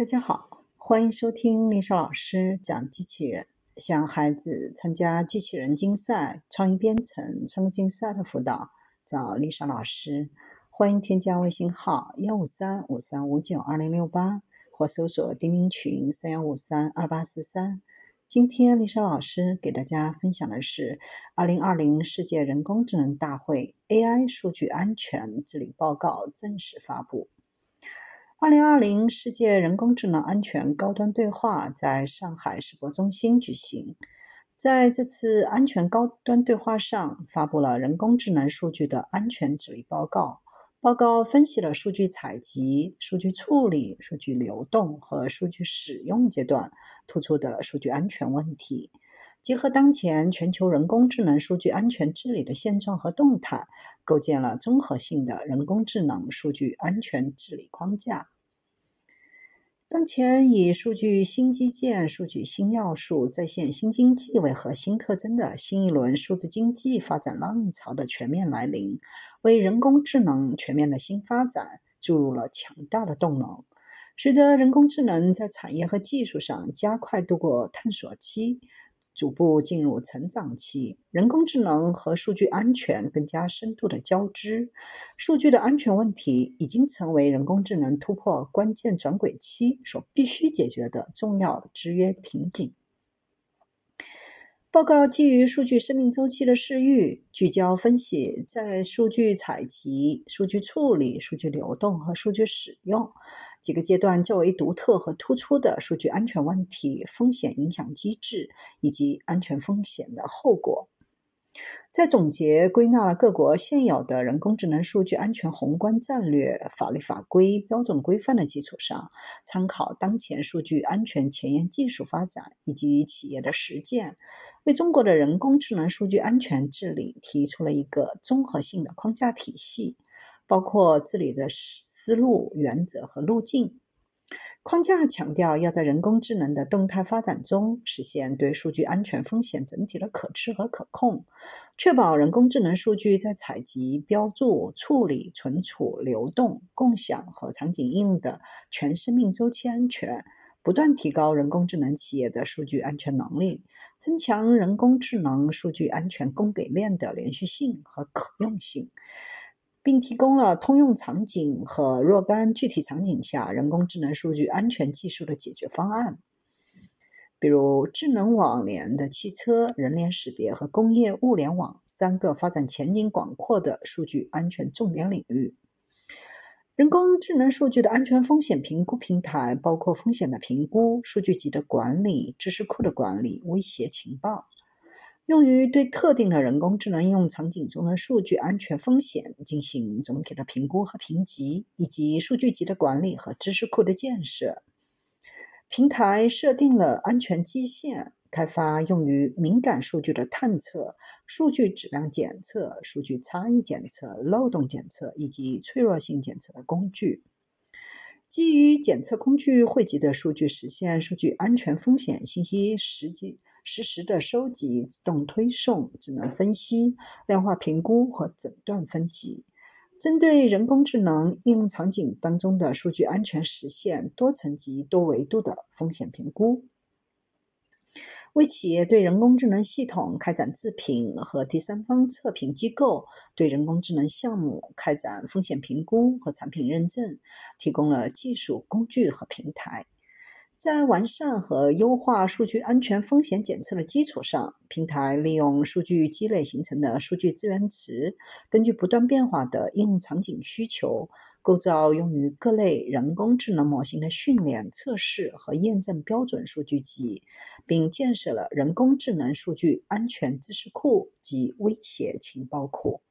大家好，欢迎收听丽莎老师讲机器人。想孩子参加机器人竞赛、创意编程、创客竞赛的辅导，找丽莎老师。欢迎添加微信号幺五三五三五九二零六八，或搜索钉钉群三幺五三二八四三。今天丽莎老师给大家分享的是二零二零世界人工智能大会 AI 数据安全治理报告正式发布。二零二零世界人工智能安全高端对话在上海世博中心举行。在这次安全高端对话上，发布了人工智能数据的安全治理报告。报告分析了数据采集、数据处理、数据流动和数据使用阶段突出的数据安全问题。结合当前全球人工智能数据安全治理的现状和动态，构建了综合性的人工智能数据安全治理框架。当前以数据新基建、数据新要素、在线新经济为核心特征的新一轮数字经济发展浪潮的全面来临，为人工智能全面的新发展注入了强大的动能。随着人工智能在产业和技术上加快度过探索期。逐步进入成长期，人工智能和数据安全更加深度的交织，数据的安全问题已经成为人工智能突破关键转轨期所必须解决的重要制约瓶颈。报告基于数据生命周期的视域，聚焦分析在数据采集、数据处理、数据流动和数据使用几个阶段较为独特和突出的数据安全问题、风险影响机制以及安全风险的后果。在总结归纳了各国现有的人工智能数据安全宏观战略、法律法规、标准规范的基础上，参考当前数据安全前沿技术发展以及企业的实践，为中国的人工智能数据安全治理提出了一个综合性的框架体系，包括治理的思路、原则和路径。框架强调要在人工智能的动态发展中实现对数据安全风险整体的可知和可控，确保人工智能数据在采集、标注、处理、存储、流动、共享和场景应用的全生命周期安全，不断提高人工智能企业的数据安全能力，增强人工智能数据安全供给链的连续性和可用性。并提供了通用场景和若干具体场景下人工智能数据安全技术的解决方案，比如智能网联的汽车、人脸识别和工业物联网三个发展前景广阔的数据安全重点领域。人工智能数据的安全风险评估平台包括风险的评估、数据集的管理、知识库的管理、威胁情报。用于对特定的人工智能应用场景中的数据安全风险进行总体的评估和评级，以及数据集的管理和知识库的建设。平台设定了安全基线，开发用于敏感数据的探测、数据质量检测、数据差异检测、漏洞检测以及脆弱性检测的工具。基于检测工具汇集的数据，实现数据安全风险信息实际。实时的收集、自动推送、智能分析、量化评估和诊断分级，针对人工智能应用场景当中的数据安全，实现多层级、多维度的风险评估。为企业对人工智能系统开展自评和第三方测评机构对人工智能项目开展风险评估和产品认证提供了技术工具和平台。在完善和优化数据安全风险检测的基础上，平台利用数据积累形成的数据资源池，根据不断变化的应用场景需求，构造用于各类人工智能模型的训练、测试和验证标准数据集，并建设了人工智能数据安全知识库及威胁情报库。